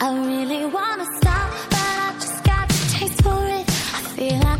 I really wanna stop, but I just got a taste for it. I feel like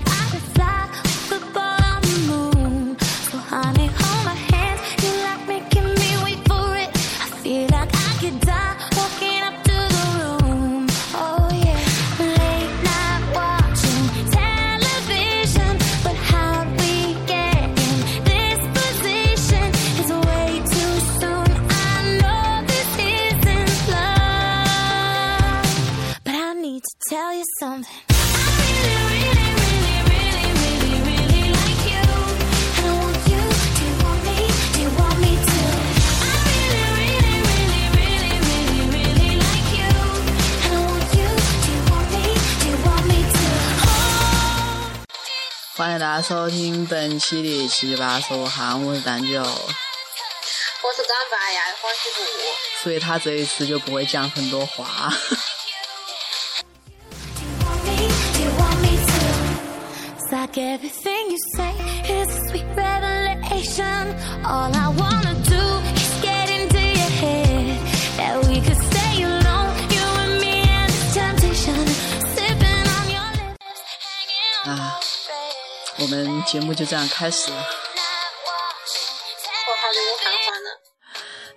大家收听本期的七八说韩，我是蛋九，我是刚拔牙的黄西谷，所以他这一次就不会讲很多话。节目就这样开始了。我好的武汉话呢。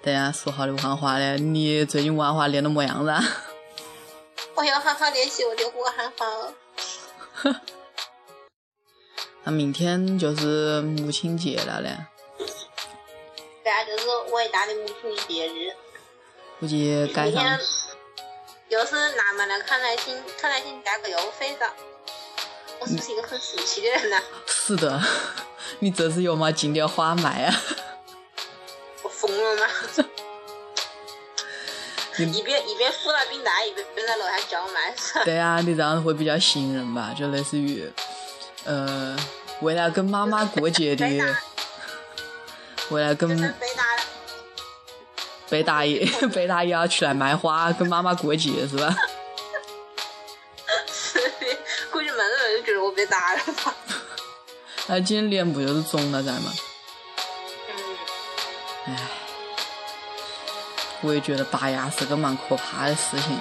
等下说好的武汉话嘞，你最近武汉话练的么样子啊？我要好好练习我的武汉话哦。那明天就是母亲节了嘞，对啊，就是伟大的母亲节日。估计赶上明天又是南门的康乃馨，康乃馨价格又飞涨。我是不是一个很俗气的人呢、是的，你这是有没进点花卖啊？我疯了吗？一边一边扶了冰袋，一边边在楼下叫卖？对啊，你这样会比较吸引人吧？就类似于，呃，为了跟妈妈过节的，为了跟就是北大的，北大爷北大爷要出来卖花，跟妈妈过节是吧？那今天脸不就是肿了噻嘛？嗯，唉，我也觉得拔牙是个蛮可怕的事情。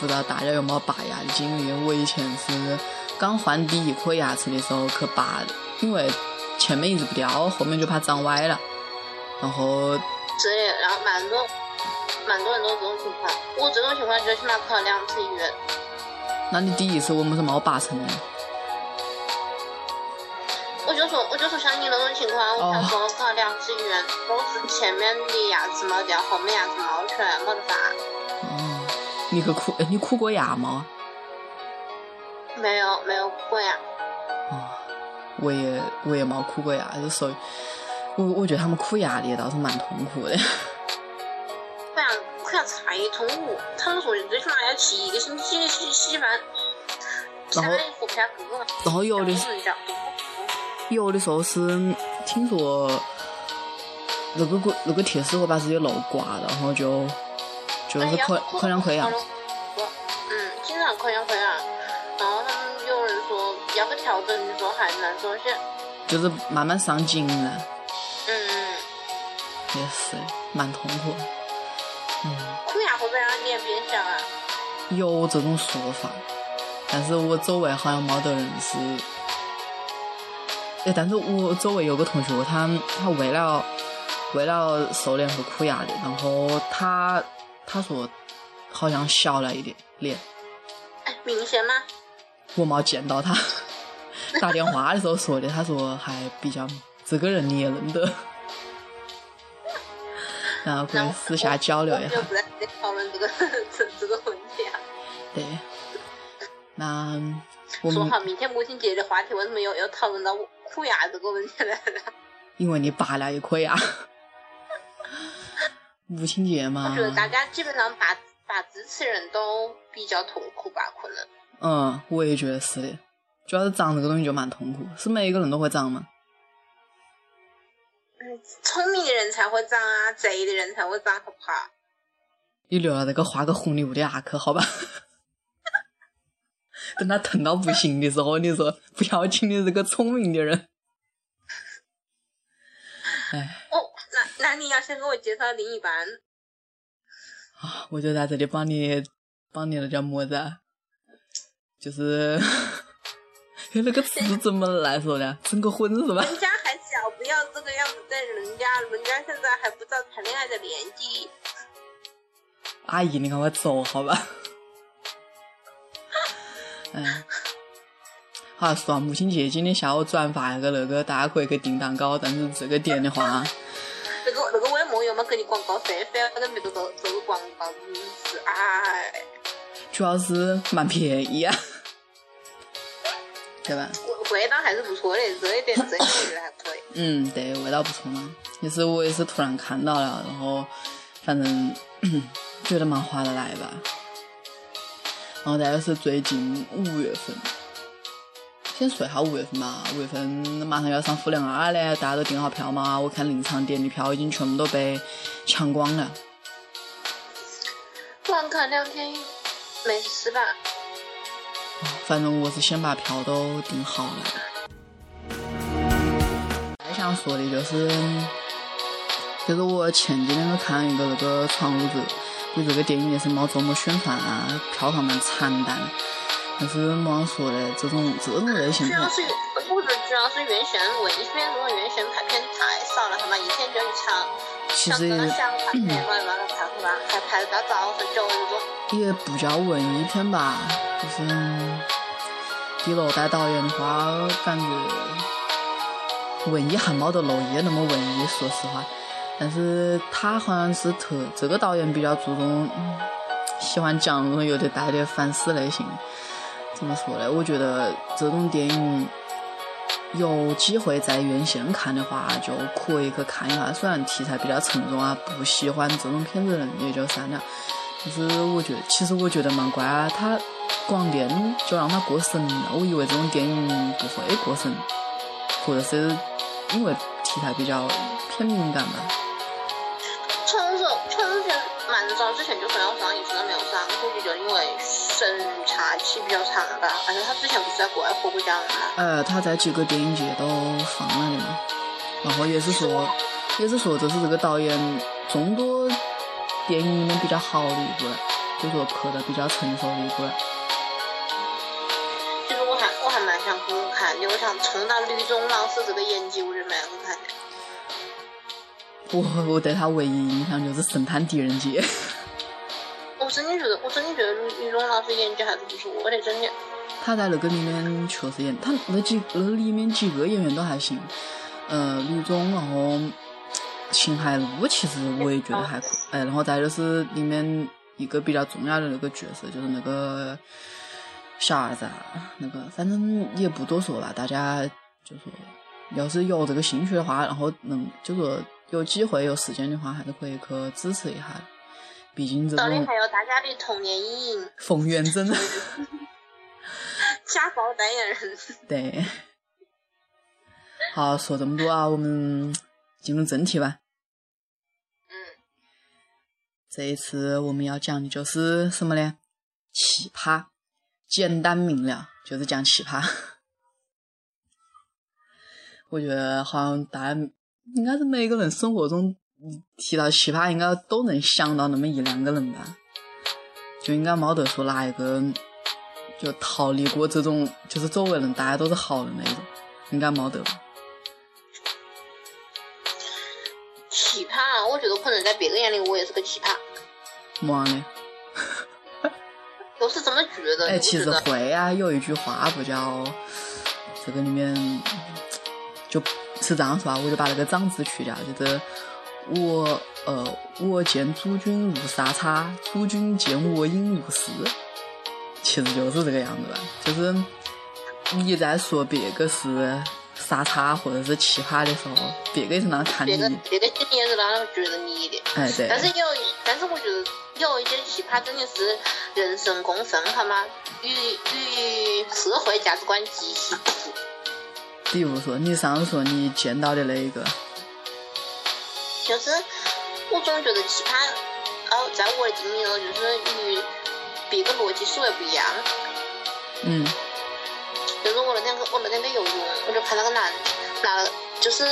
不知道大家有没有拔牙的经历？我以前是刚换第一颗牙齿的时候去拔的，因为前面一直不掉，后面就怕长歪了。然后是的，然后蛮多蛮多人都这种情况。我这种情况最起码考了两次医院。那你第一次为什么没拔成呢？我就说，我就说像你那种情况，我才说我考了两次医院，都是前面的牙齿没掉，后面牙齿冒出来，没得法。哦，你去哭？哎，你哭过牙吗？没有没有过呀，哦，我也我也没哭过牙，就所以，我我觉得他们哭牙的倒是蛮痛苦的。不然不然太痛苦。他们说最起码要吃一个星期的洗洗饭，然后相当于活不下去了。然后有的这样人家有的时候是听说那个个那个铁丝会把自己楼刮到，然后就就是哎呀溃溃疡溃疡。嗯，经常溃疡溃疡。然后他们有人说要不调整，你说还难受些。就是慢慢上劲了，嗯，也是蛮痛苦的。嗯，哭牙会不会让脸变小啊？有这种说法，但是我周围好像没得人是。哎，但是我周围有个同学，他他为了为了瘦脸和哭牙的，然后他他说好像小了一点脸，哎，明显吗？我没见到他，打电话的时候说的，他说还比较这个人你也认得，然后可以私下交流一下就。不在讨论这个 这这个问题啊。对，那我们说好明天母亲节的话题，为什么又又讨论到哭牙这个问题来了？因为你拔了一颗牙，母亲节嘛我觉，得大家基本上拔拔智齿人都比较痛苦吧，可能。嗯，我也觉得是的，主要是长这个东西就蛮痛苦，是每一个人都会长吗？嗯，聪明的人才会长啊，贼的人才会长，好不好？你留了那个画个红牛的牙去，好吧？等他疼到不行的时候，你说不要紧，你是个聪明的人。哎，哦，那那你要先给我介绍另一半。啊，我就在这里帮你帮你那叫么子啊？就是 那个词怎么来说呢？征个婚是吧？人家还小，不要这个样子对人家，人家现在还不到谈恋爱的年纪。阿姨，你赶快走好吧？嗯，好，说母亲节，今天下午转发一个那个，大家可以去订蛋糕，但是这个店的话，那个那个为么要么给你广告费，非要跟别个做做个广告，真是哎。主要是蛮便宜啊，对吧？味味道还是不错的，这一点这一点我觉得还可以。嗯，对，味道不错嘛。也是我也是突然看到了，然后反正 觉得蛮划得来吧。然后再就是最近五月份，先说一下五月份吧。五月份马上要上复联二了，大家都订好票嘛？我看临场点的票已经全部都被抢光了。晚看两天没事吧？反正我是先把票都订好了。还想说的就是，就是我前几天都看一个那个《闯入者》，对这个电影也是没怎么宣传啊，票房蛮惨淡。但是么样说的，这种这种类型片主要，是我觉得主要是院线文艺片这种院线排片太少了，他妈一天就一场，其实像真的想排片嘛，嘛排是吧？还排到早晨九点钟。也不叫文艺片吧，就是第六代导演的话，感觉文艺还没得娄烨那么文艺，说实话。但是他好像是特这个导演比较注重，喜欢讲那种有点带点反思类型。怎么说呢？我觉得这种电影有机会在院线看的话，就可以去看一下。虽然题材比较沉重啊，不喜欢这种片子的人也就算了。但是我觉得，其实我觉得蛮乖啊，他广电就让他过审了。我以为这种电影不会过审，或者是因为题材比较偏敏感吧。冲手冲前蛮早之前就说要上，一直都没有上，估计就因为审查期比较长吧。而且他之前不是在国外获过奖吗？呃，他在几个电影节都放了的嘛，然后也是说，也是说这是这个导演众多电影里面比较好的一部了，就说拍的比较成熟的一部了。其实我还我还蛮想去看的，我想冲到吕中老师这个演技，我就蛮想去看的。我我对他唯一印象就是《神探狄仁杰》，我真的觉得，我真的觉得吕吕中老师演技还是不错的，真的。他在那个里面确实演，他那几那里面几个演员都还行，呃，吕中，然后秦海璐，其实我也觉得还可以，哎，然后再就是里面一个比较重要的那个角色，就是那个小儿子啊，那个反正也不多说了，大家就说，要是有这个兴趣的话，然后能就说有机会有时间的话，还是可以去支持一下的，毕竟这种到底还有大家的童年阴影，冯远征。家暴代言人。对，好，说这么多啊，我们进入正题吧。嗯，这一次我们要讲的就是什么呢？奇葩，简单明了，就是讲奇葩。我觉得好像大家应该是每个人生活中嗯提到奇葩，应该都能想到那么一两个人吧，就应该没得说哪一个就逃离过这种，就是周围人大家都是好人那种，应该没得吧。奇葩啊，我觉得可能在别人眼里我也是个奇葩，么样呢？我 是这么觉得的。哎，其实会啊，有一句话不叫这个里面就是这样说啊，我就把那个“长”字去掉，就是我呃，我见诸君无杀叉，诸君见我应无私，其实就是这个样子吧。就是你在说别个是傻叉或者是奇葩的时候，别个也是那样看你别。个别个心里也是那样觉得你的。哎，对。但是有，但是我觉得有一些奇葩真的是人神共愤，好吗？与与社会价值观极其不符。比如说你上次说你见到的那一个，就是我总觉得奇葩，哦，在我的定义中，就是与别个逻辑思维不一样。嗯就是我那天我那天在游泳，我就看到个男，那就是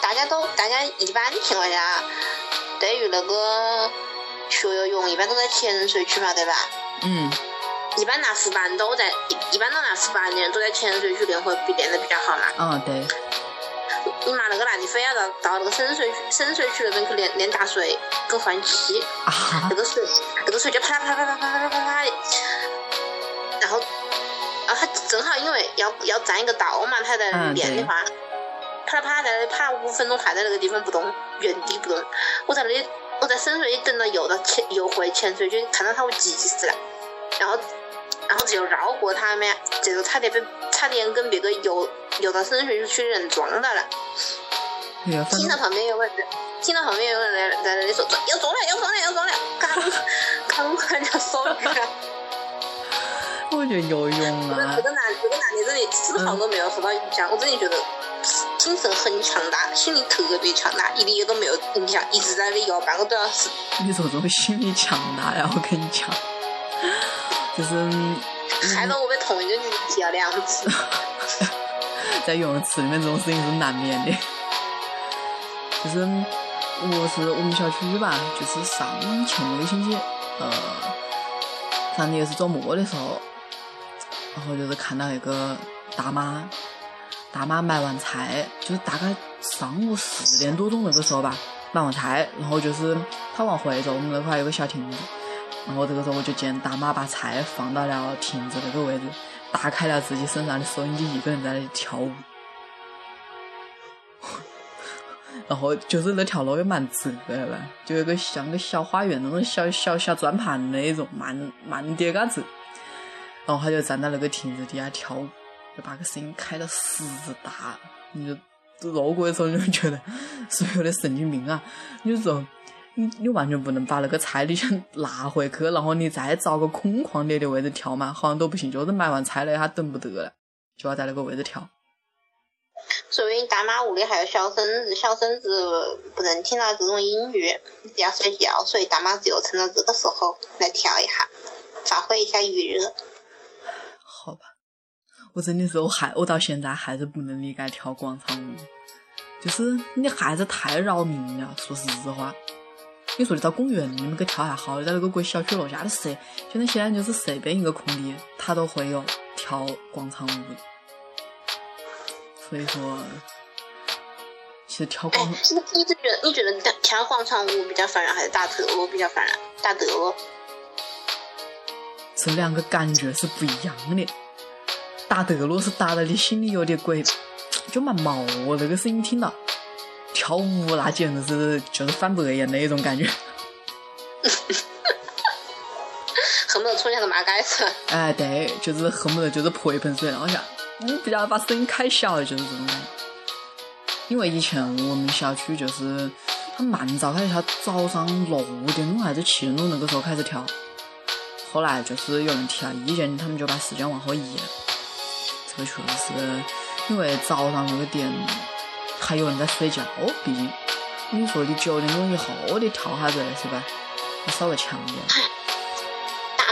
大家都大家一般情况下，对于那个学游泳一般都在浅水区嘛，对吧？嗯，一般拿副板都在，一一般都拿副板的人都在浅水区练会比练得比较好嘛。啊对，你妈那个男的非要到到那个深水区深水区那边去练练打水跟换气，啊那个水那个水就啪啪啪啪啪啪啪啪啪的，然后然后他正好因为要要占一个道嘛，他在那嗯练的话，啪啦啪啦在那里啪五分钟还在那个地方不动，原地不动。我在那里我在深水里等到游到潜游回潜水区，看到他我急死了，然后然后只有绕过他们，结果差点被差点跟别个游游到深水区的人撞到了。听到旁边有个人，听到旁边有个人在在那里说要撞了，要撞了，要撞了，赶赶快就手举了。我觉得游泳啊这个这，个男这个男的真的丝毫都没有受到影响，我真的觉得精神很强大，心理特别强大，一点都没有影响，一直在那里游半个多小时。你说这种心理强大呀，我跟你讲，就是嗯害得我被同一个女 的踢了两次。在游泳池里面这种事情是难免的。就是我是我们小区吧，就是上前一个星期，呃，反正也是周末的时候，然后就是看到一个大妈，大妈买完菜，就是大概上午四点多钟那个时候吧，买完菜，然后就是她往回走，我们那块有个小亭子，然后这个时候我就见大妈把菜放到了亭子那个位置，打开了自己身上的收音机，一个人在那里跳舞。然后就是那条路也蛮直的吧，就有个像个小花园那种小小小转盘那种慢慢点嘎子，然后他就站在那个亭子底下跳舞，就把个声音开到死大，你就路过的时候你就觉得 所有的神经病啊，有时候你你完全不能把那个菜你想拿回去，然后你再找个空旷点的位置跳嘛，好像都不行，就是买完菜了他等不得了，就要在那个位置跳。所以大妈屋里还有小孙子，小孙子不能听到这种音乐，要睡觉，所以大妈只有趁着这个时候来跳一下，发挥一下余热。好吧，我真的是我还我到现在还是不能理解跳广场舞，就是你还是太扰民了。说实话，你说你到公园里面去跳还好，在那个国小区楼下的随，现在现在就是随便一个空地，它都会有跳广场舞的。所以说，其实跳哎广，你你觉得你觉得跳广场舞比较烦人，还是打德罗比较烦人？打德罗，这两个感觉是不一样的。打德罗是打的你心里有点鬼，就蛮毛哦，这个声音听到。跳舞那简直是就是翻白眼的一种感觉。恨不得冲下个马盖子。哎，对，就是恨不得就是泼一盆水，然后想，你不要把声音开小，就是这种。因为以前我们小区就是他蛮早开始跳，早上六点钟还是七点钟那个时候开始跳，后来就是有人提了意见，他们就把时间往后移了。这个确实是因为早上那个点还有人在睡觉，毕竟你说你九点钟以后你跳下子是吧？要稍微强一点。大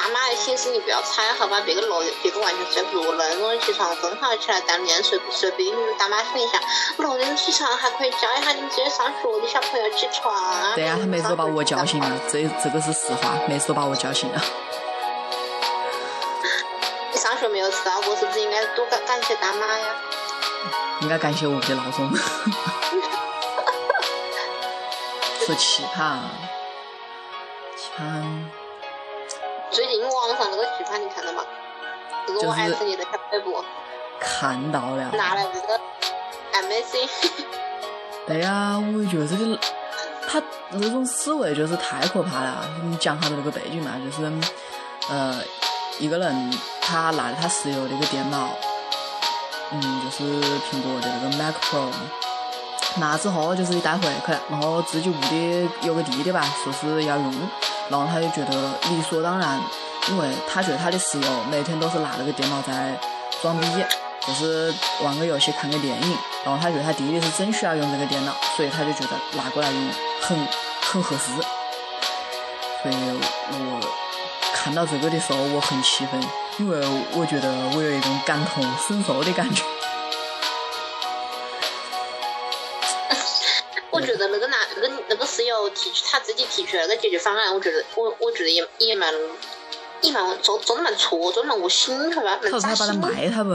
大妈的心思你不要猜好吧，别个六别个完全睡不着，六点钟起床正好起来锻炼，睡不睡不进去。大妈心里想，六点起床还可以叫一下你们这些上学的小朋友起床啊。对呀、他每次都把我叫醒了，这这个是实话，每次都把我叫醒了。你 上学没有迟到过，是不是应该多感感谢大妈呀？应该感谢我的闹钟。说奇葩啊，奇葩，最近网上那个奇葩你看到吗？这个我就是艾特你的小微博，看到了。拿了这个 Amazing，对呀、我觉得这个他那种思维就是太可怕了。你讲他的那个背景嘛，就是呃，一个人他拿着他室友的一个电脑，嗯，就是苹果的那个 Mac Pro，拿之后就是一带回去，然后自己屋里有个弟弟吧，说是要用，然后他就觉得理所当然，因为他觉得他的室友每天都是拿那个电脑在装逼，就是玩个游戏、看个电影，然后他觉得他弟弟是真需要用这个电脑，所以他就觉得拿过来用很很合适。所以我看到这个的时候，我很气愤，因为我觉得我有一种感同身受的感觉。我觉得得那个男那个那个室友提出他自己提出那个解决方案，我觉得我我觉得也也蛮也蛮做做的蛮错，做的蛮恶心，好吧？蛮扎他说他把它心。卖他不？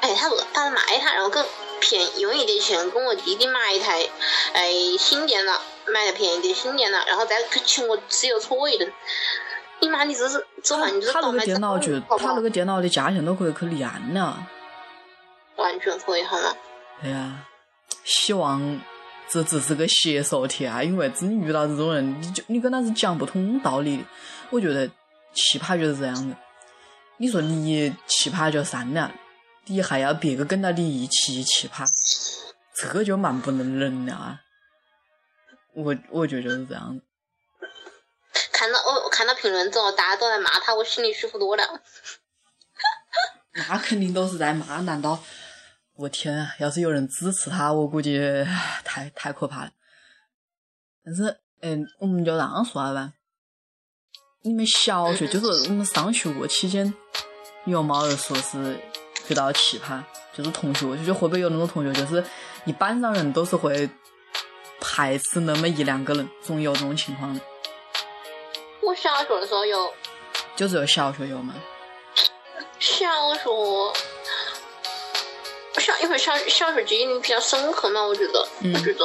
哎，他不把它卖他，然后跟便宜用一点钱跟我弟弟买一台哎新电脑，买台便宜点新电脑，然后再去请我室友搓一顿。你妈，你这是这玩意就是他那个电脑就他那个电脑的价钱都可以去立案了。完全可以好吗？对呀，希望这只是个写手题啊，因为真遇到这种人，你就你跟他是讲不通道理的。我觉得奇葩就是这样的。你说你奇葩就算了，你还要别个跟到你一起奇葩，这个就蛮不能忍的啊。我我觉得就是这样的。看到我看到评论之后，大家都在骂他，我心里舒服多了。那肯定都是在骂，难道？我天啊！要是有人支持他，我估计 太太可怕了。但是，嗯，我们就这样说了吧。你们小学就是我们上学期间，有没有说是遇到奇葩？就是同学，就会不会有那种同学，就是一班上人都是会排斥那么一两个人，总有这种情况的。我小学的时候有就只有小学有吗？小学，小因为小小学记忆力比较深刻嘛，我觉得，嗯我觉得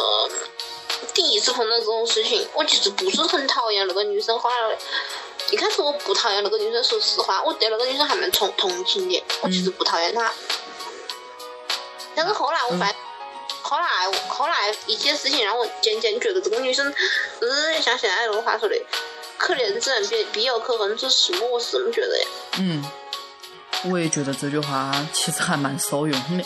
第一次碰到这种事情，我其实不是很讨厌那个女生，后来一开始我不讨厌那个女生，说实话，我对那个女生还蛮同同情的，我其实不讨厌她，但是后来我发现。后来，后来一些事情让我渐渐觉得这个女生，就是像现在那个话说的，可怜之人必必有可恨之处，我是这么觉得呀。嗯，我也觉得这句话其实还蛮受用的。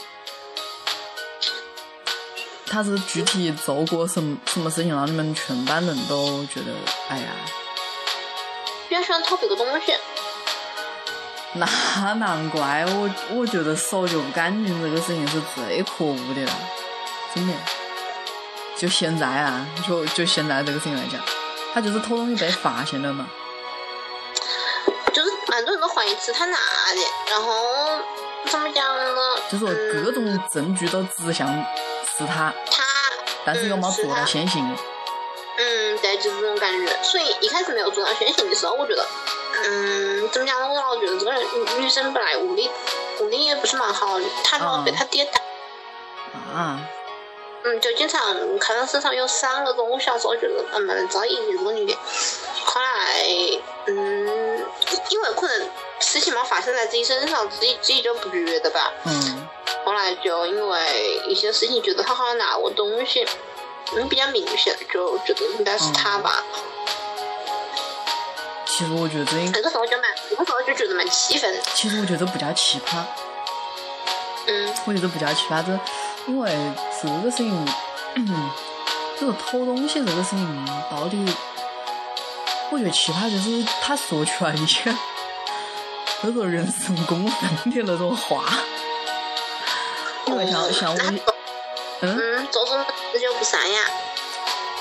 他是具体做过什么什么事情让你们全班人都觉得，哎呀，比较喜欢偷别个东西。那难怪我我觉得手脚不干净这个事情是最可恶的了，真的。就现在啊，就就现在这个事情来讲，他就是偷东西被发现了嘛。就是蛮多人都怀疑是他拿的，然后怎么讲呢？就说各种证据都指向是他，他，但是又没有做到嗯是他先行？嗯，对，就是这种感觉。所以一开始没有做到先行的时候，我觉得，嗯，怎么讲呢？我老觉得这个人女女生本来物理物理也不是蛮好的，她老被他爹打。啊，嗯，就经常看到身上有伤那种。我小时候觉得嗯蛮在意这个女的，后来嗯，因为可能事情嘛发生在自己身上，自己自己就不觉得吧。嗯。后来就因为一些事情，觉得他好像拿我东西，嗯，比较明显，就觉得应该是他吧。其实我觉得这应，那个时候就蛮，那个时候就觉得蛮气愤。其实我觉得不叫奇葩，嗯我觉得不叫奇葩，这因为这个事情，就是偷东西这个事情到底，我觉得奇葩就是他说出来一些叫做人神共愤的那种话，因为像像我，嗯，周总，这就不善呀。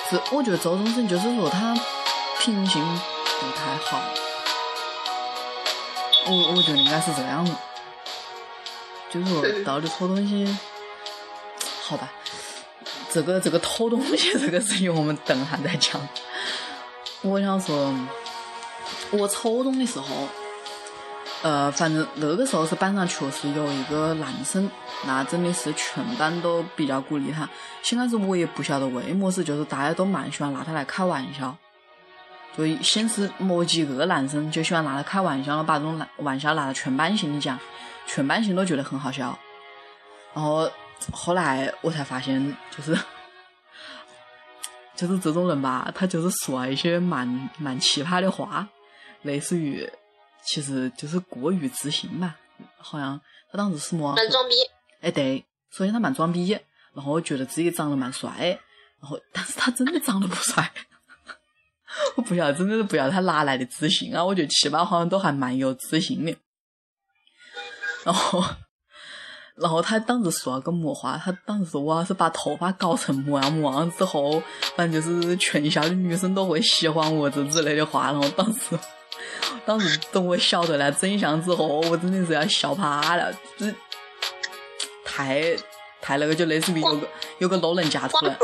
是我觉得周总生就是说他品性不太好，我我觉得应该是这样的，就是说到底偷东西，好吧，这个这个偷东西 这个事情我们等下再讲。我想说，我初中的时候，呃，反正那个时候是班上确实有一个男生，那真的是全班都比较鼓励他。先开始我也不晓得为么事，就是大家都蛮喜欢拿他来开玩笑。就先是某几个男生就喜欢拿他开玩笑，把这种玩笑拿到全班性里讲，全班性都觉得很好笑。然后后来我才发现，就是 就是这种人吧，他就是说一些蛮蛮奇葩的话，类似于其实就是过于自信吧。好像他当时是么？蛮装逼。哎，对，首先他蛮装逼，然后觉得自己长得蛮帅，然后但是他真的长得不帅。我不晓得，真的是不晓得他哪来的自信啊！我觉得奇葩好像都还蛮有自信的。然后，然后他当时说了个么话？他当时说我要是把头发搞成么样么样之后，反正就是全校的女生都会喜欢我这之类的话。然后当时，当时等我晓得了真相之后，我真的是要笑趴了，这太太那个，就类似于有个有个老人家突然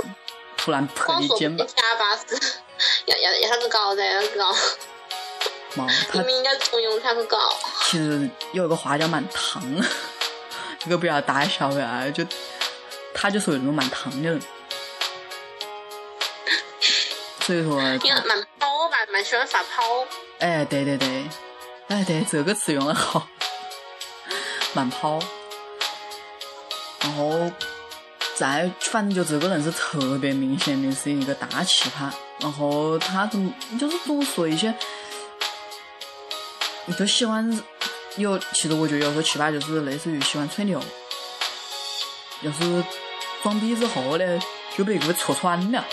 突然拍你肩膀，下巴是要要要他个搞噻，要个高，嘛，你他们应该重用他个搞。其实有一个话叫蛮烫，这个不要大笑啊，就他就属于那种蛮烫的人，所以说，蛮抛吧，蛮喜欢发抛。哎，对对对，哎对，这个词用的好，蛮跑，然后再反正就这个人是特别明显的是一个大奇葩，然后他总就是总说一些，就喜欢有，其实我觉得有时候奇葩就是类似于喜欢吹牛，要是装逼之后呢，就被给戳穿了。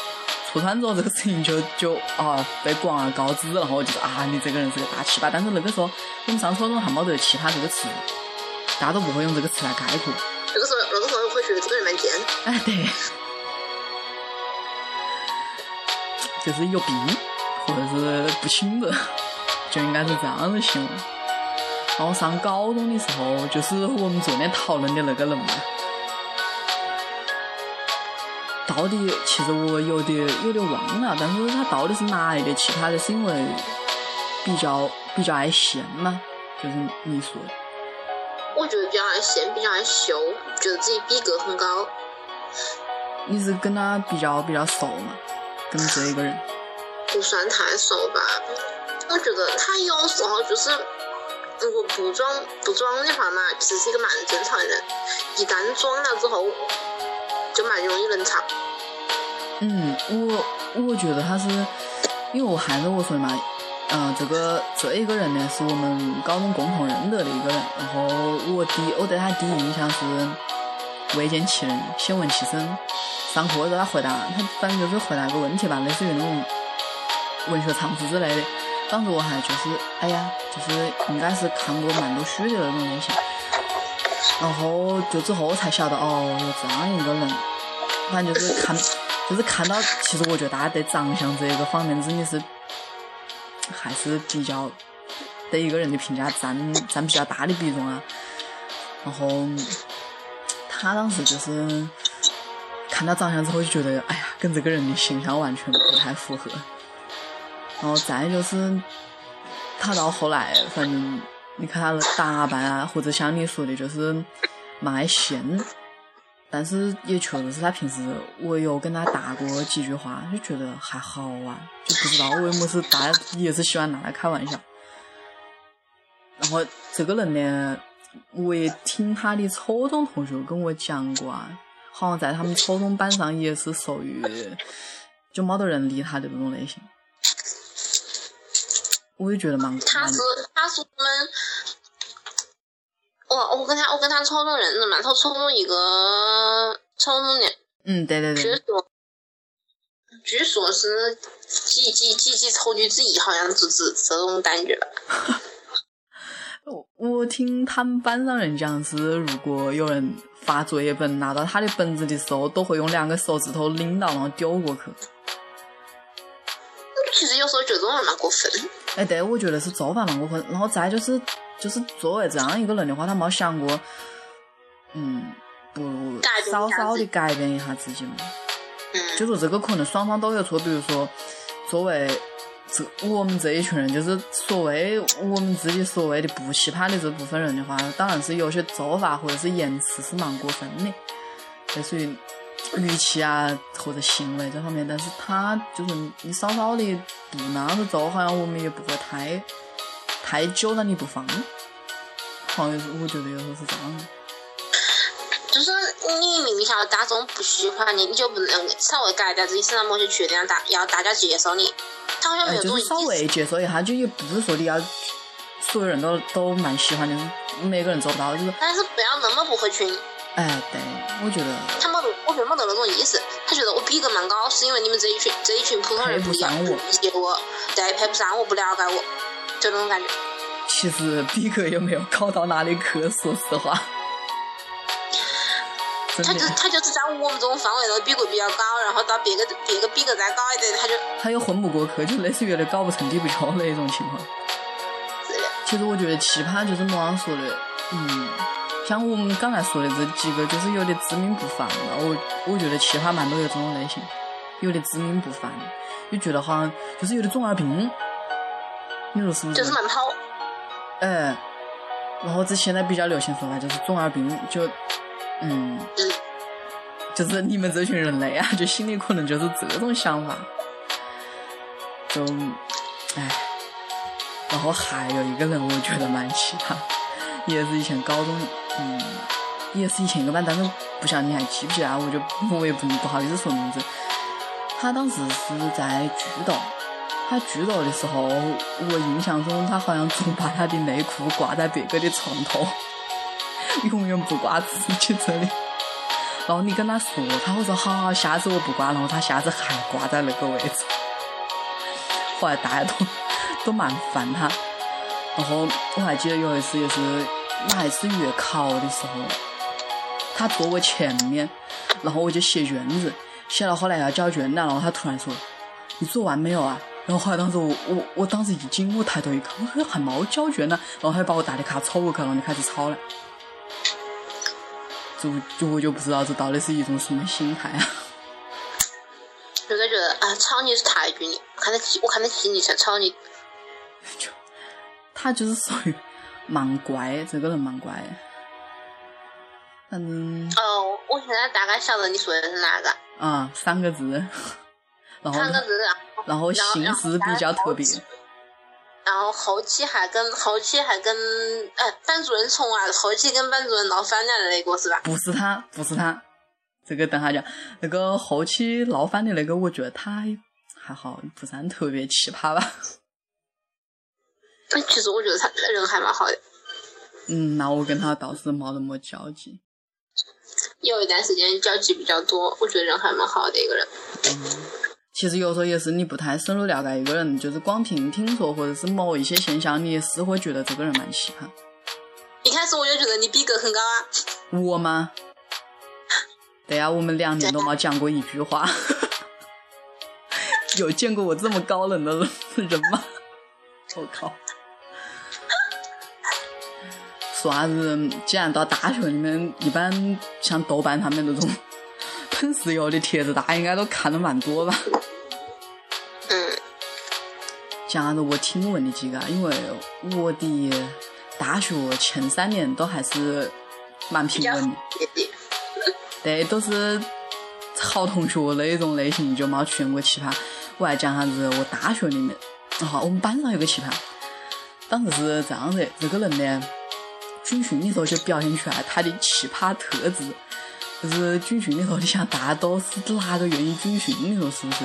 戳穿之后，这个事情就就啊被广而告之，然后就是啊你这个人是个大奇葩。但是那个时候我们上初中还没得“奇葩”这个词，大家都不会用这个词来概括。那个时候，那个时候会觉得这个人蛮贱。哎，对，就是有病，或者是不清的，就应该是这样子形容。然后上高中的时候，就是我们昨天讨论的那个人嘛。到底其实我有点有点忘了，但是他到底是哪一个？其他的？是因为比较比较爱现嘛，就是你说的。我觉得比较爱现，比较爱秀，觉得自己逼格很高。你是跟他比较比较熟嘛？跟这一个人？不算太熟吧。我觉得他有时候就是，如果不装不装的话嘛，其实是一个蛮正常的人。一旦装了之后，就蛮容易冷场。嗯，我我觉得他是，因为我还是我说的嘛，嗯、这个这一个人呢是我们高中共同认得的一个人，然后我第我对他第一印象是未见其人，先闻其声。上课的时候他回答，他反正就是回答个问题吧，类似于那种文学常识之类的。当时我还就是，哎呀，就是应该是看过蛮多书的那种类型。然后就之后才晓得，哦，有这样一个人，反正就是看，就是看到，其实我觉得大家对长相这一个方面真的是还是比较对一个人的评价占占比较大的比重啊。然后他当时就是看到长相之后就觉得，哎呀，跟这个人的形象完全不太符合。然后再就是他到后来，反正你看他的打扮啊，或者像你说的，就是蛮爱现。但是也确实是他平时我有跟他打过几句话，就觉得还好啊，就不知道为么是大家也是喜欢拿来开玩笑。然后这个人呢，我也听他的初中同学跟我讲过啊，好像在他们初中班上也是属于就没得人理他的那种类型。我也觉得蛮蛮他是他是我们，我我跟他我跟他初中认识嘛，他初中一个初中的，嗯，对对对，据说据说是几几几几丑女之一，好像就是这种感觉。我我听他们班上人讲是，如果有人发作业本拿到他的本子的时候，都会用两个手指头拎到，然后丢过去。其实有时候觉得这种人蛮过分。哎，对，我觉得是做法蛮过分。然后再就是，就是作为这样一个人的话，他没想过，嗯，不稍稍的改变一下自己嘛。嗯，就说这个可能双方都有错，比如说，作为这我们这一群人，就是所谓我们自己所谓的不奇葩的这部分人的话，当然是有些做法或者是言辞是蛮过分的，类似于语气啊或者行为这方面。但是他就是你稍稍的不那样子做，好像我们也不会太太揪着你不放。好像是我觉得有时候是这样的。就是你明明晓得大众不喜欢你，你就不能稍微改掉自己身上某些缺点，让大要大家接受你。他好像没哎，有这种就是稍。微接受一下，就也不是说你要所有人都都蛮喜欢的，每个人做不到，就是但是不要那么不合群，哎，对，我觉得他没得，我觉得没得那种意思。他觉得我逼格蛮高，是因为你们这一群这一群普通人不一样，不理解我，对，配不上我，不了解我，就那种感觉。其实逼格也没有高到哪里去，说实话，他就的，他就是在我们这种范围内逼格比较高，然后到别个别个逼格再高一点，他就他又混不过去，就类似于有点搞不成低不就的一种情况。其实我觉得奇葩就是莫样说的，嗯，像我们刚才说的这几个，就是有点知名不凡了。我我觉得奇葩蛮多有这种类型，有点知名不凡，就觉得好像就是有点中二病，你说是不是就是慢跑，哎，然后这现在比较流行说法就是中二病，就嗯，嗯，就是你们这群人类啊，就心里可能就是这种想法，就哎，然后还有一个人我觉得蛮奇葩，也是以前高中，嗯，也是以前一个班，但是不晓得你还记不记得啊？我就我也不不好意思说名字。他当时是在剧斗，他剧斗的时候，我印象中他好像总把他的内裤挂在别个的床头，永远不挂自己这里。然后你跟他说，他会说好，下次我不挂，然后他下次还挂在那个位置。后来大家都都蛮烦他。然后我还记得有一次也是哪一次月考的时候，他坐我前面，然后我就写卷子，写到后来要交卷了，然后他突然说：“你做完没有啊？”然后后来当时我我我当时一惊，我抬头一看，我说还没交卷呢，然后他就把我大的卡抄过去，然后就开始抄了。就就我就不知道这到底是一种什么心态啊！就感觉得啊，抄你是抬举你，看得起，我看得起你才抄你。就他就是属于蛮乖，这个人蛮乖的。反正哦，我现在大概晓得你说的是哪个，啊，三个字，然后三个字，然后然后姓氏比较特别，然后后期还跟后期还跟哎班主任从啊，后期跟班主任闹翻了的那个是吧？不是他，不是他，这个等下讲。那个后期闹翻的那个，我觉得他还好，不算特别奇葩吧。哎其实我觉得他人还蛮好的，嗯，那我跟他倒是没那么交集。有一段时间交集比较多，我觉得人还蛮好的一个人。其实有时候也是你不太深入了解一个人，就是光凭听说或者是某一些现象，你也是会觉得这个人蛮奇葩。一开始我就觉得你逼格很高啊，我吗？对呀、我们两年都没讲过一句话。有见过我这么高冷的人吗？我靠！说啥子？既然到大学里面，一般像豆瓣上面那种 喷石油的帖子，大家应该都看的蛮多吧？嗯，讲啥子我听闻的几个，因为我的大学前三年都还是蛮平稳的。对，都是好同学那一种类型，就没出现过奇葩。我还讲啥子？我大学里面，啊，我们班上有个奇葩，当时是这样子，这个人呢，军训的时候就表现出来他的奇葩特质，就是军训的时候，你想大家都是哪个愿意军训？你说是不是？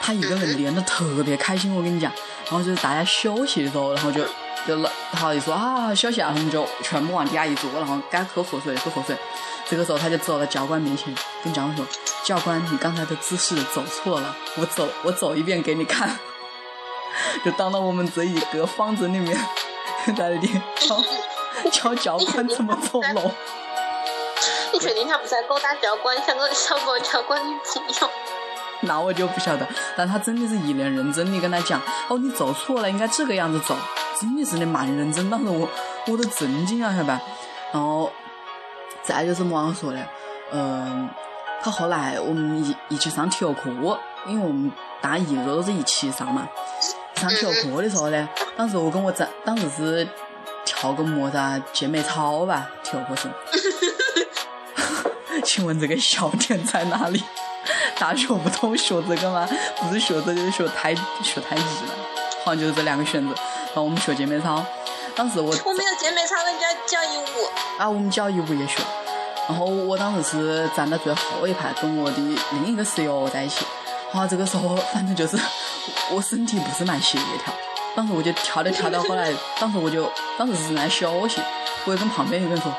他一个人练得特别开心，我跟你讲。然后就是大家休息的时候，然后就就老好一说啊休息啊，我们就全部往底下一坐，然后该喝喝水喝喝水。这个时候他就走到教官面前，跟教官说：“教官，你刚才的姿势走错了，我走我走一遍给你看。”就当到我们这一个方阵里面，在那里 教教教官怎么走路。你确定他不是在勾搭教官，像个小狗教官女朋友？那我就不晓得，但他真的是一脸认真的跟他讲，哦，你走错了，应该这个样子走，真的是的蛮认真，当时我我都震惊了，晓得吧？然后再就是么样说的，嗯、他后来我们一一起上体育课，因为我们大一个都是一起上嘛，上体育课的时候呢，当时我跟我在，当时是跳个么子啊，健美操吧，体育课是。请问这个笑点在哪里？大学不都学这个吗？不是学这个就是学太学太极了，好像就是这两个选择。然后我们学健美操，当时我我没有健美操人家教义舞，啊，我们教义舞也学。然后我当时是站在最后一排，跟我的另一个室友在一起。然后这个时候，反正就是我身体不是蛮协调，当时我就跳着跳到后来，当时我就当时是在休息，我就跟旁边一个人说：“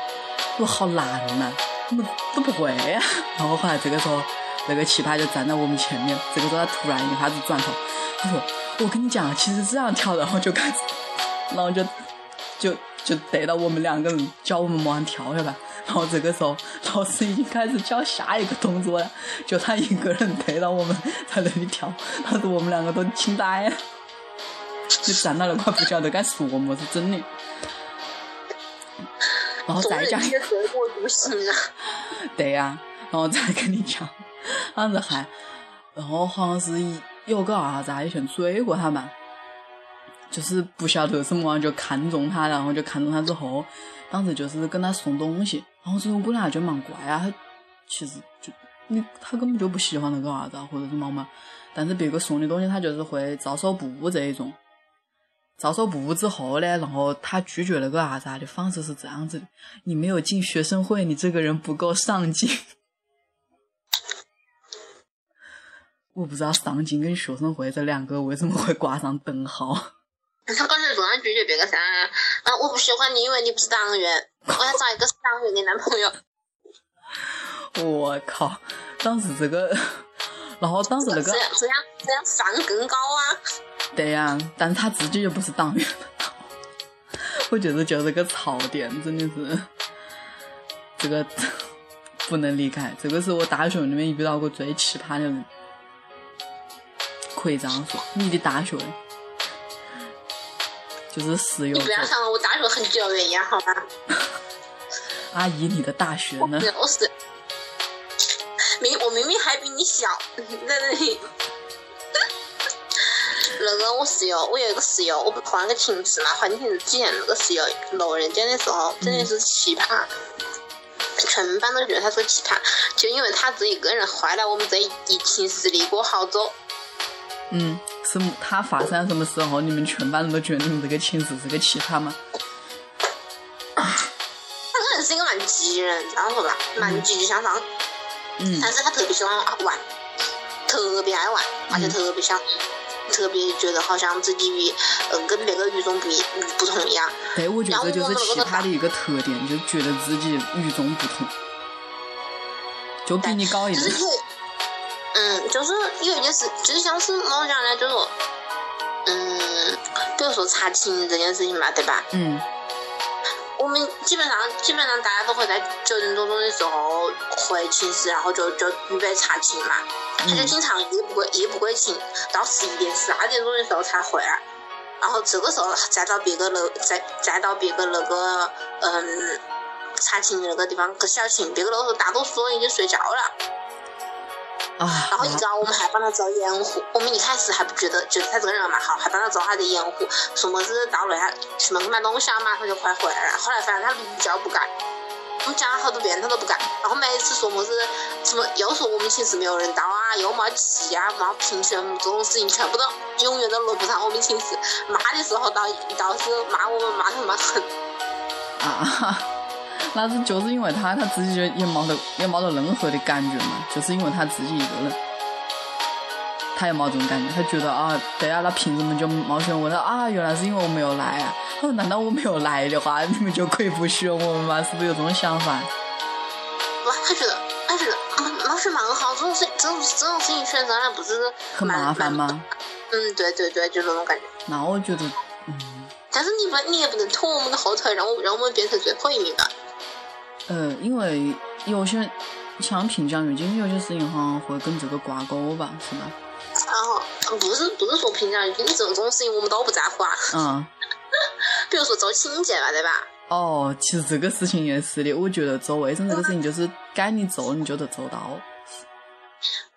我好难呐、怎么都不会啊、然后后来这个时候，那个奇葩就站在我们前面，这个时候他突然一下子转头，他说：“我跟你讲，其实这样跳，然后就开始，然后就就就逮到我们两个人教我们么样跳下吧。然后这个时候老师已经开始教下一个动作了，就他一个人逮到我们在那里跳，当时我们两个都惊呆了，就站到那块不晓得该说么是真的。然后再讲行啊。对呀、然后再跟你讲，当时还然后好像是有个儿子啊以前追过他嘛，就是不晓得什么就看中他，然后就看中他之后，当时就是跟他送东西，然后这种姑娘就蛮怪啊，她其实就你她根本就不喜欢那个儿子啊或者是么嘛，但是别个送的东西她就是会照手不误这一种。照手不误之后呢，然后他拒绝了个儿子啊的方式是这样子的：你没有进学生会，你这个人不够上进。我不知道上进跟学生会这两个为什么会挂上等号。他刚才总想拒绝别个噻，啊，我不喜欢你，因为你不是党员，我要找一个是党员的男朋友。我靠！当时这个，然后当时那个这样这样这样上更高啊！对呀，但是他自己又不是党员，我觉得就这个槽点，真的是这个不能离开。这个是我大学里面遇到过最奇葩的人，可以这样说。你的大学就是室友你不要想了，我大学很久远呀，好吗？阿姨，你的大学呢？我是明我明明还比你小，在那里。那个我室友，我有一个室友，我不换个寝室嘛，换寝室之前那个室友楼人间的时候，真的是奇葩，全班都觉得他是个奇葩，就因为他这一个人坏了我们这一寝室的一个好走。嗯，是他发生什么时候，你们全班人都觉得你们这个寝室是个奇葩吗？他可能是一个蛮急人，这样说吧，蛮积极向上，嗯但是他特别喜欢玩，特别爱玩，而且特别想。特别觉得好像自己与嗯跟别个与众不一不同一样，对，我觉得这就是奇葩的一个特点，就觉得自己与众不同，就比你高一等。就是有，嗯，就是有一件事，就是像是怎么讲呢？就是说，嗯，比如说查寝这件事情嘛，对吧？嗯我们基本上基本上大家都会在九点多钟的时候回寝室，然后就就预备查寝嘛。他就经常夜不归夜不归寝，到十一点十二点钟的时候才回来，然后这个时候再到别个楼再再到别个那个嗯查寝的那个地方去小寝，别个楼头大多数都已经睡觉了。啊，然后你知道我们还帮他找掩护，我们一开始还不觉得，觉得他这个人蛮好，还帮他找他的掩护，说么子到楼下去门口买东西啊，马上就快回来了。后来发现他屡教不改，我们讲了好多遍他都不干，然后每次说么子什么又说我们寝室没有人到啊，又没气啊，没评选这种事情全部都永远都轮不上我们寝室。骂的时候倒倒是骂我们骂得蛮狠。啊，那是就是因为他他自己就也没得也没得任何的感觉嘛，就是因为他自己一个人，他也没这种感觉，他觉得啊，对啊，那凭什么就没选我？他啊，原来是因为我没有来啊。他说难道我没有来的话，你们就可以不选我们吗？是不是有这种想法？哇，他觉得他觉得啊老师蛮好，这种事这种这种事情选上来不是很麻烦吗？嗯，对对对，就那种感觉。那我觉得，嗯，但是你不，你也不能拖我们的后腿，让我让我们变成最后一名吧。呃，因为有些像评奖学金，有些事情好像会跟这个挂钩吧，是吧？然后嗯不是不是说评奖月经这种事情我们都不在乎啊。嗯，比如说做清洁嘛，对吧？哦，其实这个事情也是的，我觉得做卫生这个事情就是该你做你就得做到。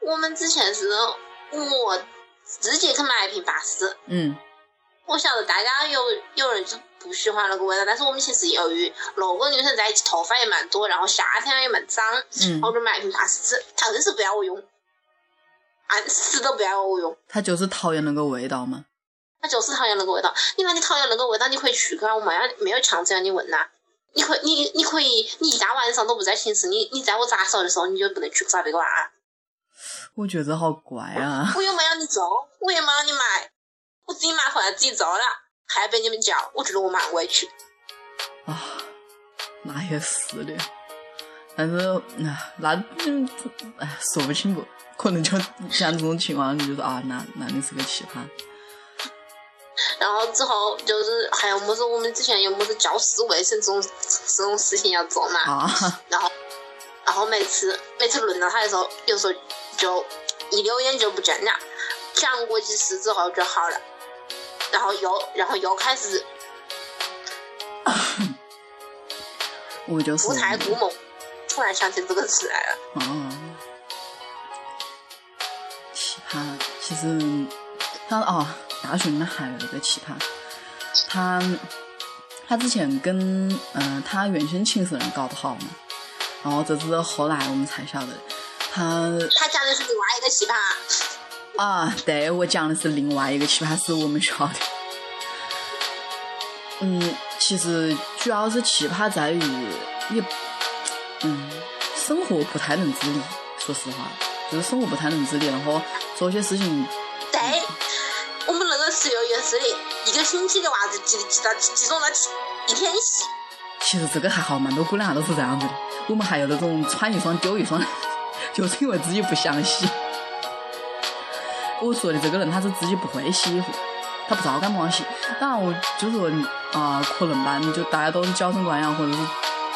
我们之前是我自己去买一瓶巴斯，嗯我晓得大家有有人就不喜欢那个味道，但是我们其实由于六个女生在一起，头发也蛮多，然后夏天也蛮脏，嗯然后就买一瓶巴斯，他硬是不要我用，按死都不要我用。他就是讨厌那个味道嘛。他就是讨厌那个味道。你那你讨厌那个味道，你可以去啊，我没有没有强制让你问呐、你可你你可以，你一大晚上都不在寝室，你你在我杂耍的时候，你就不能去找别个玩啊。我觉得好怪啊！我又没让你做，我也没让你买，我自己买回来自己做了，还要被你们叫，我觉得我蛮委屈。啊，那也是的，但是那，那嗯，哎，说不清不，可能就像这种情况，你就说啊，那那你是个奇葩。然后之后就是还有么子，我们之前有么子教室卫生这种这种事情要做嘛，啊，然后然后每次每次轮到他的时候，有时候就一溜烟就不见了，讲过几次之后就好了，然后又然后又开始 我就是夫财顾梦，突然想起这个词来了。哦，奇葩，其实他哦，大学里面还有一个奇葩，他他之前跟嗯、呃他原先寝室人搞不好嘛，然后这是后来我们才晓得，他他讲的是另外一个奇葩，啊，对我讲的是另外一个奇葩，是我们学校的。嗯，其实主要是奇葩在于也，嗯，生活不太能自理。说实话，就是生活不太能自理，然后做些事情，对，我们那个室友也是的，一个星期的袜子集集到集中到一天洗。其实这个还好，蛮多姑娘都是这样子的。我们还有那种穿一双丢一双，就是因为自己不想洗。我说的这个人，他是自己不会洗衣服，他不知道该么样洗。当然，我就说啊、可能吧，你就大家都是娇生惯养，或者是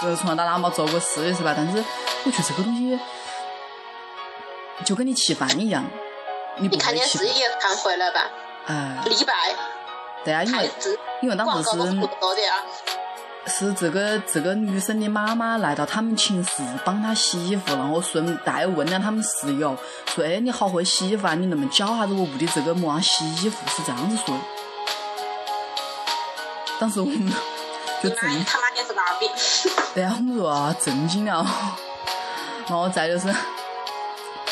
呃从小到大没做过事的是吧？但是我觉得这个东西就跟你吃饭一样，你看电视，也看回来吧，哎、礼拜对啊，因为因为当时是是这个这个女生的妈妈来到他们寝室帮她洗衣服，然后顺带问了他们室友说：“哎，你好会洗衣服啊，你能不能教下子我屋里这个么样洗衣服？”是这样子说的。当时我们就你震妈他妈也是个二逼，对啊，我们说啊，震惊了。然后再就是，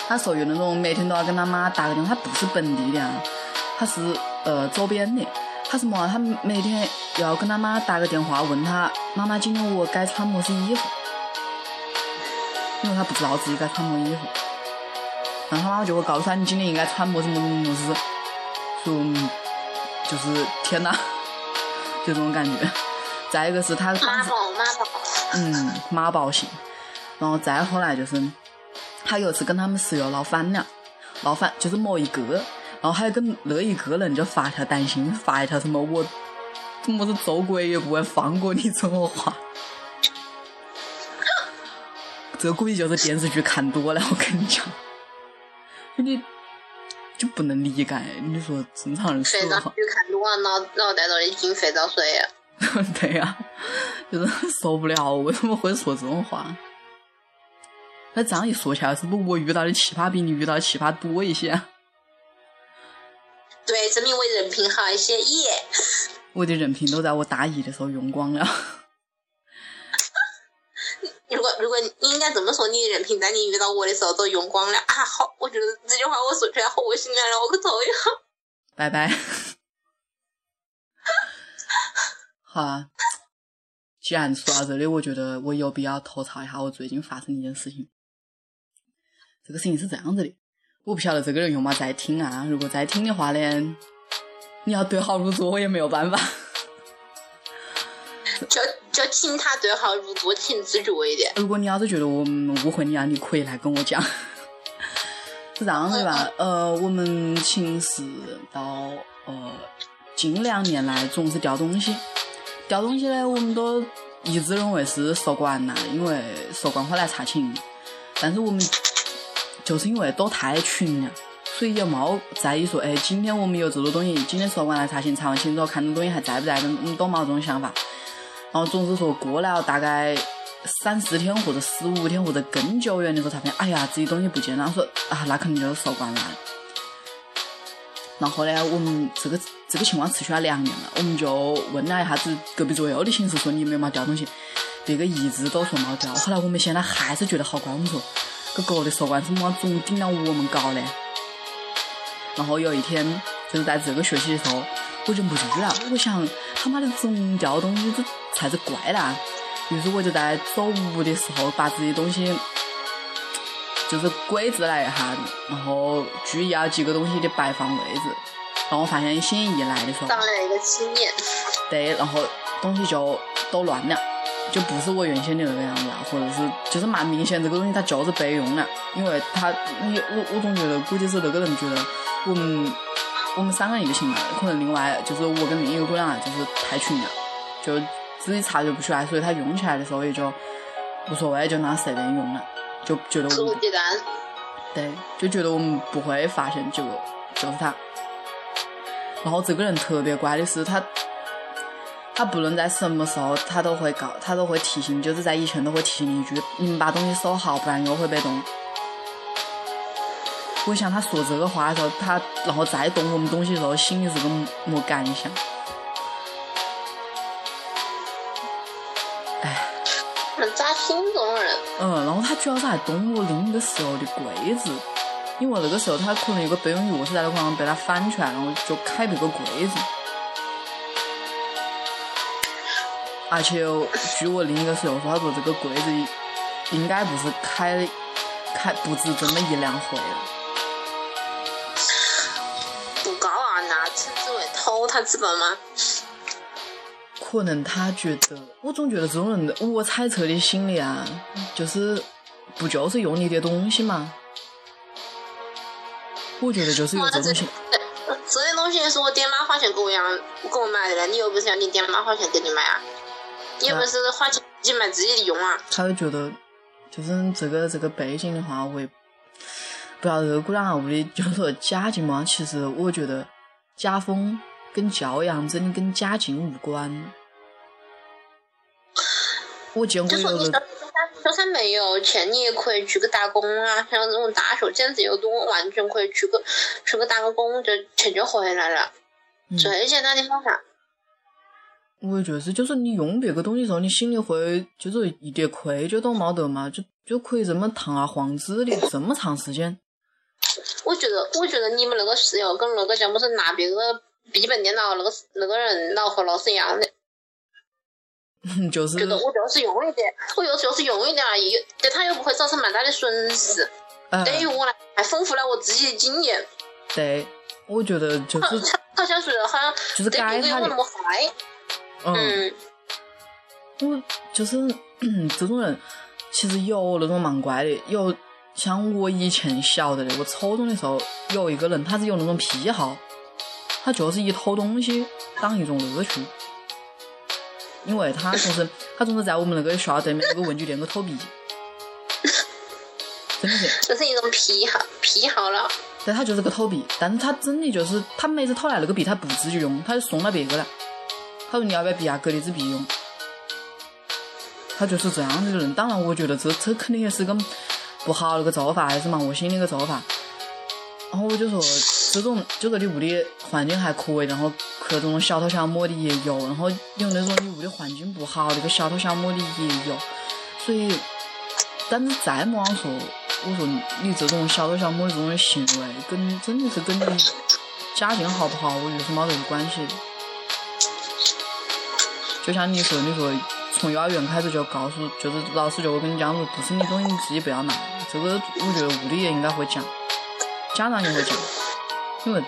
他属于那种每天都要跟他妈打个电话，他不是本地的啊，他是呃周边的。他什么？他每天要跟他妈打个电话，问他妈妈今天我该穿么子衣服，因为他不知道自己该穿么衣服。然后他妈妈就会告诉他，你今天应该穿么子么子么子，说嗯就是天哪，就这种感觉。再一个是他当时妈宝妈宝，嗯，妈宝型。然后再后来就是，他有一次跟他们室友闹翻了，闹翻就是某一个，然后还跟那一个人就发条短信，发一条什么我么子做鬼也不会放过你这种话。这估计就是电视剧看多了，我跟你讲，你就不能理解。你说正常人肥皂剧看多了，脑脑袋都里进肥皂水啊。对呀、就是 受不了，为什么会说这种话？那这样一说起来，是不是我遇到的奇葩比你遇到的奇葩多一些？对，证明我人品好一些，耶！我的人品都在我大一的时候用光了。如果如果你应该这么说，你的人品在你遇到我的时候都用光了啊！好，我觉得这句话我说出来好恶心啊，让我去走一下。拜拜。好啊，既然说到这里，我觉得我有必要吐槽一下我最近发生的一件事情。这个事情是这样子的，我不晓得这个人有没有在听啊。如果在听的话呢，你要对号入座，我也没有办法。就就请他对号入座，请自觉一点。如果你要是觉得我们误会你啊，你可以来跟我讲。是这样子的吧？呃，我们寝室到呃近两年来总是掉东西，掉东西呢，我们都一致认为是宿管来的，因为宿管会来查寝。但是我们就是因为都太群了，所以也没在意说，哎，今天我们有这多东西，今天宿管来查寝，查完寝之后看这东西还在不在，我们都没这种想法。然后总是说过了大概三四天或者十五天或者更久远的时候才发现，哎呀，自己东西不见了。说啊，那肯定就是宿管了。然后呢，我们这个这个情况持续了两年了，我们就问了一下子隔壁左右的寝室，说你有没有掉东西？别个一直都说没掉。后来我们现在还是觉得好怪，我们说这狗的宿管怎么总顶到我们搞呢？然后有一天，就是在这个学期的时候，我忍不住了，我想他妈的总掉东西，这才是怪啦。于是我就在走屋的时候，把自己东西就是归置了一下，然后注意了几个东西的摆放位置。然后发现星期一来的时候，当了一个青年，对，然后东西就都乱了，就不是我原先的那个样子啊，或者是就是蛮明显这个东西它就是备用了，因为他你我我总觉得估计是那个人觉得我们我们三个人一个寝嘛，可能另外就是我跟另一个姑娘啊，就是太群了，就自己察觉不出来，所以他用起来的时候也就无所谓，就拿随便用了，就觉得我们。对，就觉得我们不会发现这个就是他。然后这个人特别乖的是他，他不论在什么时候，他都会告，他都会提醒，就是在以前都会提醒你一句：你们把东西收好，不然又会被动。我想他说这个话的时候，他然后再动我们东西的时候，心里是个么感想？哎，很扎心这种人。嗯，然后他主要是还动我另一个室友的柜子，因为那个时候他可能有个备用钥匙在那块，被他翻出来，然后就开别个柜子。而且据我另一个室友说，他说这个柜子应该不是开开不止这么一两回了。不高啊，那称之为偷，他知道吗？可能他觉得，我总觉得这种人，我猜测的心理啊，就是不就是用你的东西吗？我觉得就是有这种心。这些东西是我爹妈花钱给我养，给我买的嘞，你又不是要你爹妈花钱给你买啊？你又不是花钱自己买自己的用啊？他就觉得，就是这个这个背景的话，会不要热鼓两下屋的，就是说家境嘛。其实我觉得家风跟教养真的跟家境无关。我见过有个，就算没有钱，你也可以去个打工啊。像这种大学兼职又多，完全可以去个去个打个工，就钱就回来了，最简单的方法。我也觉得是，就是你用别个东西的时候，你心里会就是一点愧疚都没得嘛，就就可以这么堂而皇之的这么长时间。我觉得，我觉得你们那个室友跟那个叫么是拿别个笔记本电脑那个那个人脑壳老是一样的。就是觉得我就是用一点，我又就是用一点而已，对他又不会造成蛮大的损失，对于我来还丰富了我自己的经验。对，我觉得就是好像是好像就是该他的。嗯，我就是 这种人，其实有那种蛮怪的，有像我以前晓得的，我初中的时候有一个人，他是有那种癖好，他就是以偷东西当一种乐趣，因为他总是他总是在我们那个学校对面那个文具店去偷笔，真的是，这是一种癖好癖好了。但，他就是个偷笔，但是他真的就是他每次偷来那个笔，他不自己用，他就送到别个了。他说：“你要不要笔啊？给你支笔用。”他就是这样子的人。当然，我觉得这这肯定也是个不好那个做法，还是蛮恶心的一个做法。然后我就说，这种就说你屋里环境还可以，然后各种小偷小摸的也有，然后有那种你屋里环境不好，那个小偷小摸的也有。所以，但是再莫说，我说你这种小偷小摸的这种行为，跟真的是跟你家境好不好，我觉得是没得关系。就像你说，你说从幼儿园开始就告诉，就是老师就会跟你讲说，不是你东西你自己不要拿。这个我觉得物理也应该会讲，家长也会讲，因为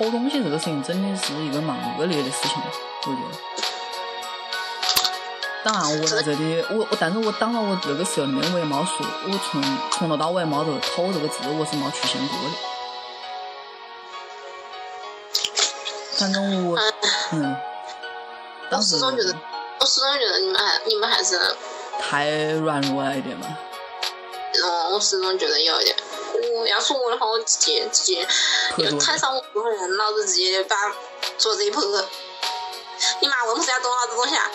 偷东西这个事情真的是一个蛮恶劣的事情，我觉得。当然我在这里，我我，但是我当了我这个室友里面，我也没说，我从从头到尾没得偷这个字，我是没出现过的。反正我，嗯。我始终觉得，我始终觉得你们还你们还是太软弱了一点吧。嗯，我始终觉得有一点。我要是我的话，我直接直接就摊上我这个人，老子直接把桌子一拍。你妈为什么要动老子东西啊？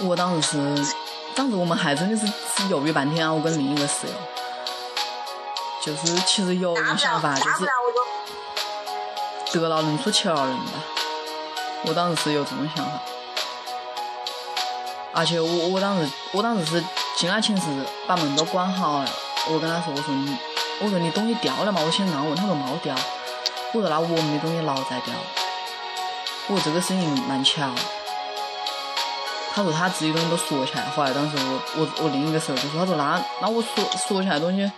我当时是，当时我们还真的是是犹豫半天啊，我跟另一个室友，就是其实有种想法，就是得饶人处且饶人吧。我当时是有这种想法，而且我我当时我当时是进了寝室，把门都关好了。我跟他说：“我说你，我说你东西掉了嘛？”我先让问，他说没掉。我说那我们的东西老在掉。我说这个声音蛮巧。他说他自己东西都锁起来。后来当时我我我另一个室友就说：“他说那那我锁锁起来的东西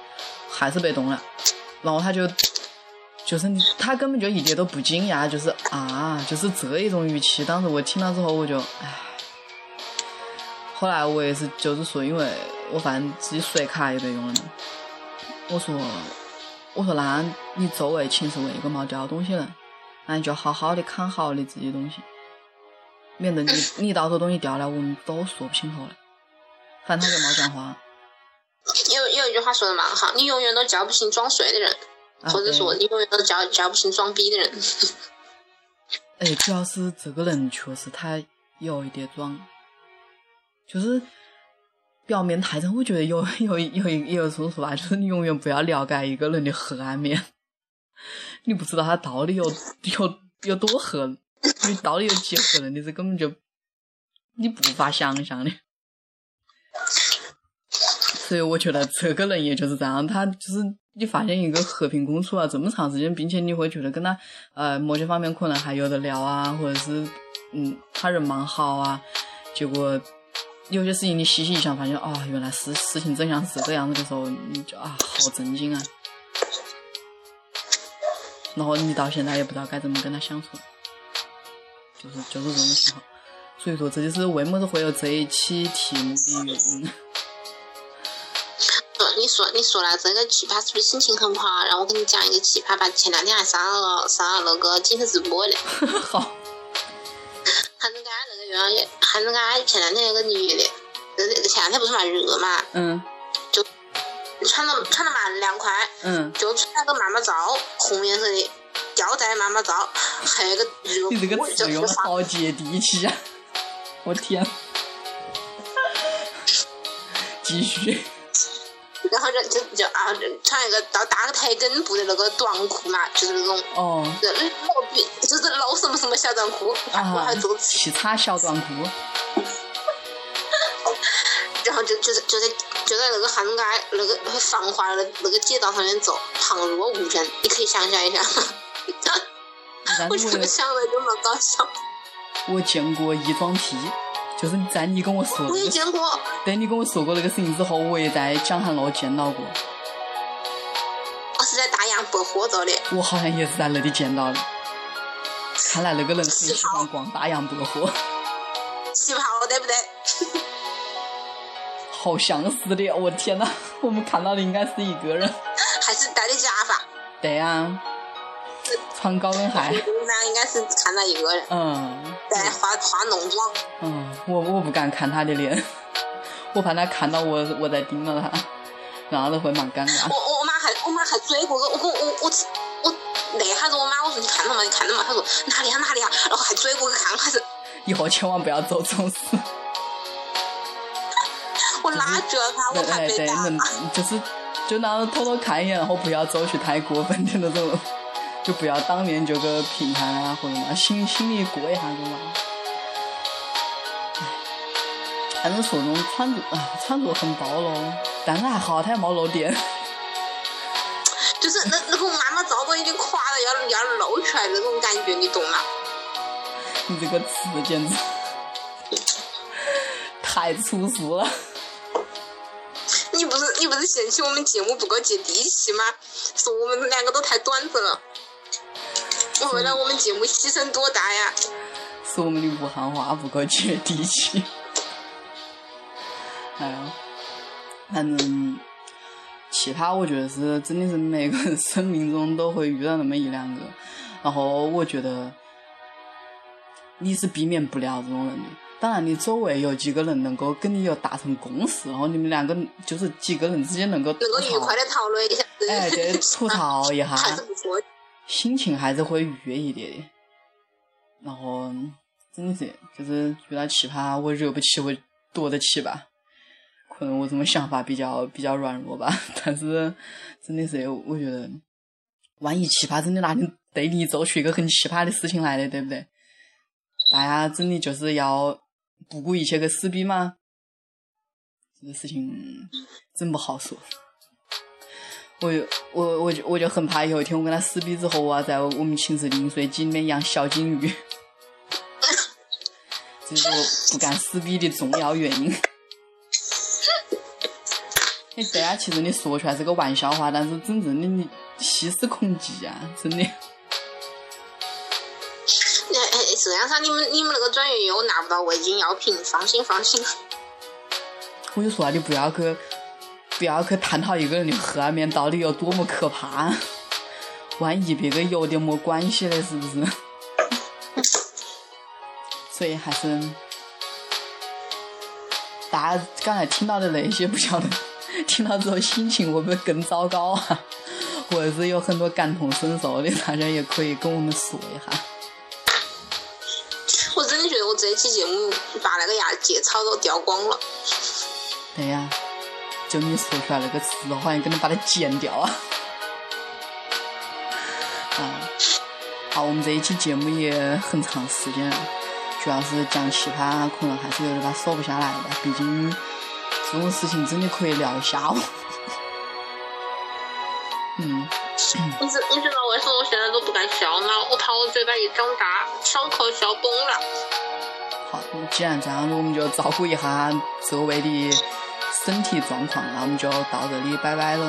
还是被动了。”然后他就。就是你，他根本就一点都不惊讶，就是啊，就是这一种语气。当时我听了之后，我就唉。后来我也是，就是说，因为我反正自己水卡也被用了嘛。我说，我说，那你周围寝室为个没掉东西人，那你就好好的看好你自己东西，免得你 你到时候东西掉了，我们都说不清楚了。反正他就没讲话。有有一句话说的蛮好，你永远都叫不醒装睡的人。或者说，你永远都叫叫不醒装逼的人。哎，主要是这个人确实他有一点装，就是表面太真，我觉得有有 有一有种说法，就是你永远不要了解一个人的黑暗面，你不知道他到底有有有多黑，你到底有几黑人，你是根本就你无法想象的。所以我觉得这个人也就是这样，他就是你发现一个和平共处了这么长时间，并且你会觉得跟他呃某些方面可能还有的聊啊，或者是嗯他人蛮好啊，结果有些事情你细细一想，发现啊、原来事事情真相是这个样子的时候，你就啊好震惊啊，然后你到现在也不知道该怎么跟他相处，就是就是这种情况。所以说，这就是为么子会有这一期题目的原因。说你说你说了这个奇葩是不是心情很不好？让我跟你讲一个奇葩吧。前两天还上了上了那个今日直播的，好，还是俺那个原来 还是俺前两天有个女的，前两天不是蛮热嘛，嗯。就穿的穿的蛮凉快，嗯，就穿了个妈妈罩，红颜色的吊带妈妈罩，还有个热你这个，词用的就就上好接地气啊！我天，继续，然后就就就啊，就穿一个到大个腿根部的那个短裤嘛，就是那种。哦就露比就是露什么什么小短裤，我啊还，做词，气叉小短裤，然后就就是就在就在那个汉街那个繁华的那个街道上面走，旁若无人，你可以想象一下，但我怎么想的这么搞笑？我见过异装 T，就是在你跟我说我也，见过，对你跟我说过那个事情之后，我也在江汉路见到过，我是在大洋百货做的，我好像也是在那里见到的。看来那个人很喜欢逛大洋百货，旗袍对不对？好相似的，我的天哪，我们看到的应该是一个人。还是戴的假发？对啊，穿高跟鞋，那应该是看到一个人，嗯。在化化浓妆。嗯，我我不敢看他的脸，我怕他看到我我在盯着他，然后都会蛮尴尬。我我我妈还我妈还追过个，我跟我我我我那下子我妈我说你看到吗？你看到吗？她说哪里啊哪里啊，然后还追过去看，还是以后千万不要做这种事。我拉着她，我才对对，没敢能。就是就那样偷偷看一眼，然后不要走去太过分的那种，就不要当面就个评判啊或者嘛，心心里过一下就完。唉反正说这种穿着啊，穿着很暴露，但是还好他也没露点。就是那那个妈妈照都已经垮了，要要露出来那种感觉，你懂吗？你这个词简直太粗俗了。你不是你不是嫌弃我们节目不够接地气吗？说我们两个都太端着了。我为了我们节目牺牲多大呀！是我们的武汉话不够接地气。哎呀，反正奇葩，我觉得是真的是每个人生命中都会遇到那么一两个，然后我觉得你是避免不了这种人的。当然，你周围有几个人能够跟你有达成共识，然后你们两个就是几个人之间能够能够愉快的讨论一下，哎，对，吐槽一下，还是不错。心情还是会愉悦一点的。然后真的是就是遇到奇葩，我惹不起，我躲得起吧。可能我这种想法比较比较软弱吧，但是真的是我觉得，万一奇葩真的哪天对你做出一个很奇葩的事情来的，对不对？大家真的就是要不顾一切去撕逼吗？这个事情真不好说。我有我我就我就很怕有一天我跟他撕逼之后，我要在我们寝室饮水机里面养小金鱼，这是我不敢撕逼的重要原因。哎，对啊，其实你说出来是个玩笑话，但是真正的你细思恐极啊，真的。哎哎，这样噻，你们你们那个专业又拿不到违禁药品，放心放心。我就说啊，你不要去，不要去探讨一个人的黑暗面到底有多么可怕，万一别个有点么关系嘞，是不是？所以还是大家刚才听到的那些，不晓得听到之后心情会不会更糟糕啊？或者是有很多感同身受的，大家也可以跟我们说一下。我真的觉得我这一期节目把那个牙节操都掉光了。对呀，就你说出来那个词，好像跟能把它剪掉啊。啊，好，我们这一期节目也很长时间了，主要是讲奇葩，可能还是有点把说不下来的，毕竟这种事情真的可以聊一下午。嗯，你知你知道为什么我现在都不敢笑吗？我怕我嘴巴一张大，伤口笑崩了。好，既然这样，我们就照顾一下周围的身体状况，那我们就到这里拜拜了。